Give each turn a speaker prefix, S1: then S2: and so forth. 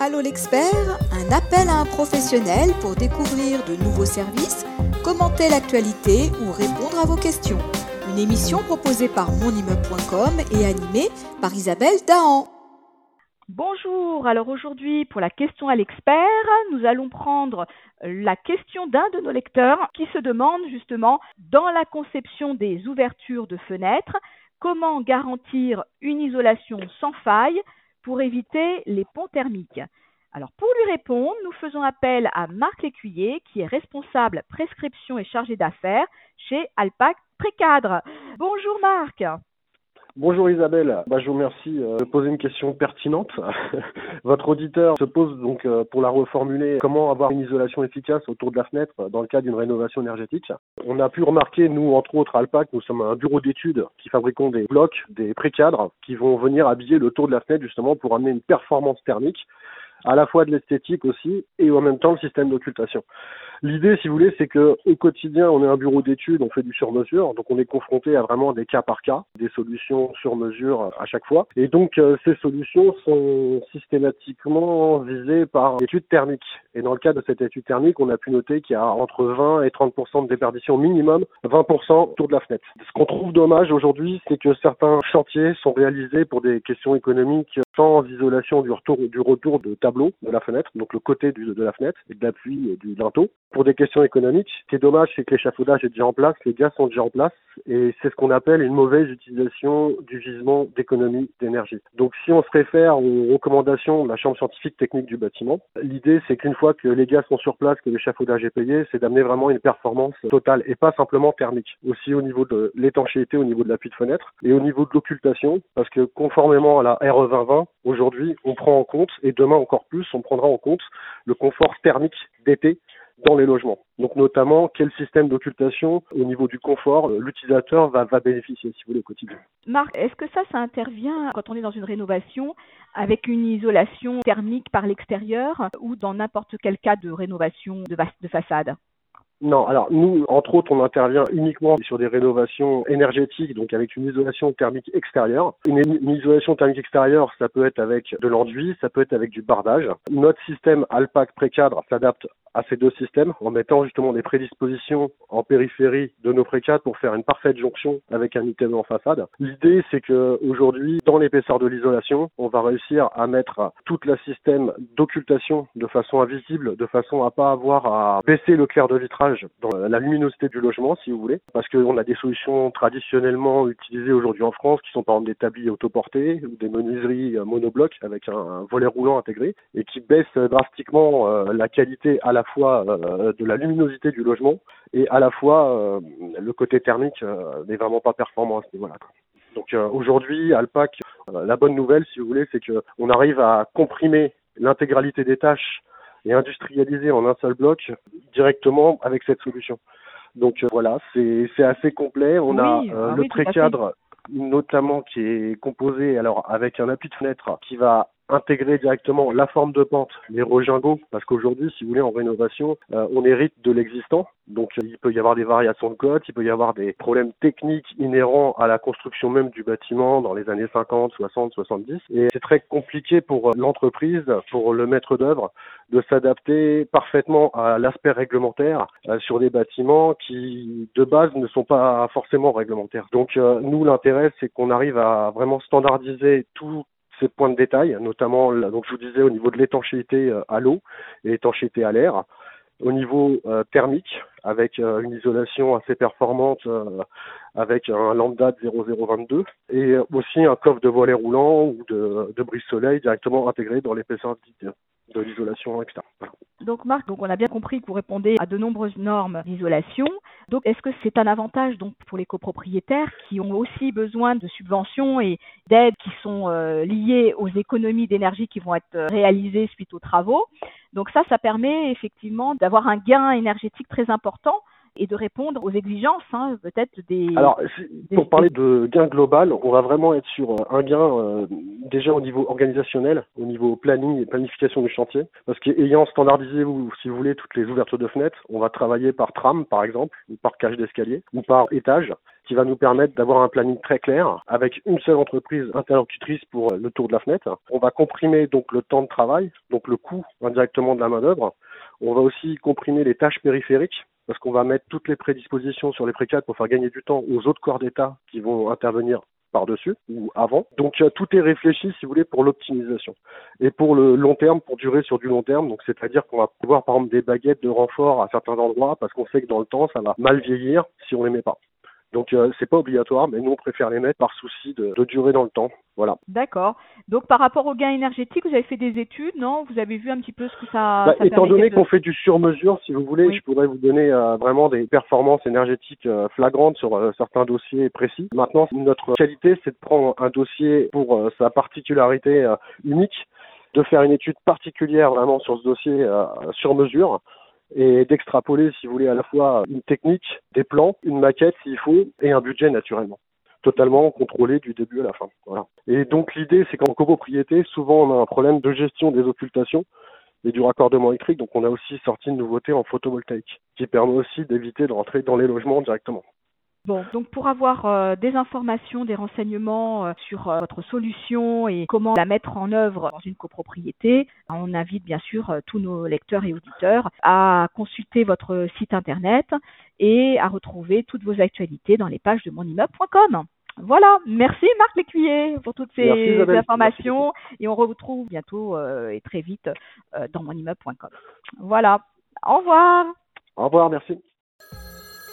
S1: Allô l'expert, un appel à un professionnel pour découvrir de nouveaux services, commenter l'actualité ou répondre à vos questions. Une émission proposée par monimmeuble.com et animée par Isabelle Dahan.
S2: Bonjour, alors aujourd'hui pour la question à l'expert, nous allons prendre la question d'un de nos lecteurs qui se demande justement dans la conception des ouvertures de fenêtres, comment garantir une isolation sans faille pour éviter les ponts thermiques. Alors pour lui répondre, nous faisons appel à Marc Lécuyer qui est responsable prescription et chargé d'affaires chez Alpac Précadre. Bonjour Marc.
S3: Bonjour Isabelle, bah, je vous remercie euh, de poser une question pertinente. Votre auditeur se pose donc euh, pour la reformuler comment avoir une isolation efficace autour de la fenêtre dans le cas d'une rénovation énergétique? On a pu remarquer, nous entre autres Alpac, nous sommes un bureau d'études qui fabriquons des blocs, des précadres qui vont venir habiller le tour de la fenêtre justement pour amener une performance thermique à la fois de l'esthétique aussi et en même temps le système d'occultation. L'idée, si vous voulez, c'est que au quotidien, on est un bureau d'études, on fait du sur-mesure, donc on est confronté à vraiment des cas par cas, des solutions sur mesure à chaque fois. Et donc euh, ces solutions sont systématiquement visées par l'étude thermique. Et dans le cas de cette étude thermique, on a pu noter qu'il y a entre 20 et 30 de déperdition minimum, 20 autour de la fenêtre. Ce qu'on trouve dommage aujourd'hui, c'est que certains chantiers sont réalisés pour des questions économiques sans isolation du retour, du retour de tableau de la fenêtre, donc le côté du, de la fenêtre et de l'appui du linteau pour des questions économiques. Ce qui est dommage, c'est que l'échafaudage est déjà en place, les gaz sont déjà en place, et c'est ce qu'on appelle une mauvaise utilisation du gisement d'économie d'énergie. Donc si on se réfère aux recommandations de la Chambre scientifique technique du bâtiment, l'idée c'est qu'une fois que les gaz sont sur place, que l'échafaudage est payé, c'est d'amener vraiment une performance totale et pas simplement thermique. Aussi au niveau de l'étanchéité, au niveau de l'appui de fenêtre et au niveau de l'occultation, parce que conformément à la RE 2020, aujourd'hui on prend en compte, et demain encore plus, on prendra en compte le confort thermique d'été dans les logements. Donc notamment quel système d'occultation au niveau du confort euh, l'utilisateur va, bénéficier si vous voulez au quotidien.
S2: Marc, est-ce que ça, ça intervient quand on est dans une rénovation avec une isolation thermique par l'extérieur ou dans n'importe quel cas de rénovation de façade?
S3: Non, alors nous, entre autres, on intervient uniquement sur des rénovations énergétiques, donc avec une isolation thermique extérieure. Une, isolation thermique extérieure, ça peut être avec de l'enduit, ça peut être avec du bardage. Notre système Alpac Précadre s'adapte à ces deux systèmes en mettant justement des prédispositions en périphérie de nos précadres pour faire une parfaite jonction avec un item en façade. L'idée, c'est que aujourd'hui, dans l'épaisseur de l'isolation, on va réussir à mettre tout le système d'occultation de façon invisible, de façon à pas avoir à baisser le clair de vitrage dans la luminosité du logement, si vous voulez, parce qu'on a des solutions traditionnellement utilisées aujourd'hui en France, qui sont par exemple des tabliers autoportés ou des menuiseries monoblocs avec un, volet roulant intégré et qui baissent drastiquement euh, la qualité à la fois euh, de la luminosité du logement et à la fois euh, le côté thermique n'est vraiment pas performant à ce niveau-là. Donc aujourd'hui, Alpac, la bonne nouvelle, si vous voulez, c'est qu'on arrive à comprimer l'intégralité des tâches et industrialiser en un seul bloc directement avec cette solution. Donc voilà, c'est assez complet. On a ah le précadre notamment qui est composé alors avec un appui de fenêtre qui va intégrer directement la forme de pente, les rejingots, parce qu'aujourd'hui, si vous voulez, en rénovation, euh, on hérite de l'existant. Donc, il peut y avoir des variations de cote, il peut y avoir des problèmes techniques inhérents à la construction même du bâtiment dans les années 50, 60, 70. Et c'est très compliqué pour l'entreprise, pour le maître d'œuvre, de s'adapter parfaitement à l'aspect réglementaire euh, sur des bâtiments qui, de base, ne sont pas forcément réglementaires. Donc, euh, nous, l'intérêt, c'est qu'on arrive à vraiment standardiser tout ces points de détail, notamment, donc je vous disais au niveau de l'étanchéité euh, à l'eau et l'étanchéité à l'air, au niveau euh, thermique, avec euh, une isolation assez performante, avec un lambda de 0,022, et aussi un coffre de volet roulant ou de, brise-soleil directement intégré dans l'épaisseur de l'isolation externe.
S2: Donc Marc, donc on a bien compris que vous répondez à de nombreuses normes d'isolation. Donc est-ce que c'est un avantage donc pour les copropriétaires qui ont aussi besoin de subventions et d'aides qui sont euh, liées aux économies d'énergie qui vont être euh, réalisées suite aux travaux? Donc ça, ça permet effectivement d'avoir un gain énergétique très important et de répondre aux exigences hein, peut-être des.
S3: Alors, pour parler de gain global, on va vraiment être sur euh, un gain euh, déjà au niveau organisationnel, au niveau planning et planification du chantier, parce qu'ayant standardisé, si vous voulez, toutes les ouvertures de fenêtres, on va travailler par tram, par exemple, ou par cage d'escalier, ou par étage qui va nous permettre d'avoir un planning très clair avec une seule entreprise interlocutrice pour le tour de la fenêtre. On va comprimer donc le temps de travail, donc le coût indirectement de la main d'œuvre. On va aussi comprimer les tâches périphériques parce qu'on va mettre toutes les prédispositions sur les précaires pour faire gagner du temps aux autres corps d'État qui vont intervenir par-dessus ou avant. Donc tout est réfléchi, si vous voulez, pour l'optimisation. Et pour le long terme, pour durer sur du long terme, donc c'est-à-dire qu'on va pouvoir par exemple des baguettes de renfort à certains endroits parce qu'on sait que dans le temps, ça va mal vieillir si on les met pas. Donc euh, c'est pas obligatoire, mais nous on préfère les mettre par souci de, de durer dans le temps. Voilà.
S2: D'accord. Donc par rapport aux gains énergétiques, vous avez fait des études, non? Vous avez vu un petit peu ce que ça.
S3: Bah,
S2: ça
S3: étant donné
S2: de...
S3: qu'on fait du sur-mesure, si vous voulez,
S2: Oui.
S3: je pourrais vous donner euh, vraiment des performances énergétiques euh, flagrantes sur euh, certains dossiers précis. Maintenant, notre qualité, c'est de prendre un dossier pour euh, sa particularité euh, unique, de faire une étude particulière vraiment sur ce dossier euh, sur mesure et d'extrapoler, si vous voulez, à la fois une technique, des plans, une maquette s'il faut, et un budget naturellement totalement contrôlé du début à la fin. Voilà. Et donc l'idée, c'est qu'en copropriété, souvent on a un problème de gestion des occultations et du raccordement électrique. Donc on a aussi sorti une nouveauté en photovoltaïque qui permet aussi d'éviter de rentrer dans les logements directement.
S2: Bon, donc pour avoir euh, des informations, des renseignements euh, sur euh, votre solution et comment la mettre en œuvre dans une copropriété, on invite bien sûr tous nos lecteurs et auditeurs à consulter votre site internet et à retrouver toutes vos actualités dans les pages de monimmeuble.com. Voilà, merci Marc Lécuyer pour toutes ces
S3: Merci,
S2: informations et on retrouve bientôt et très vite dans monimmeuble.com. Voilà, au revoir.
S3: Au revoir, merci.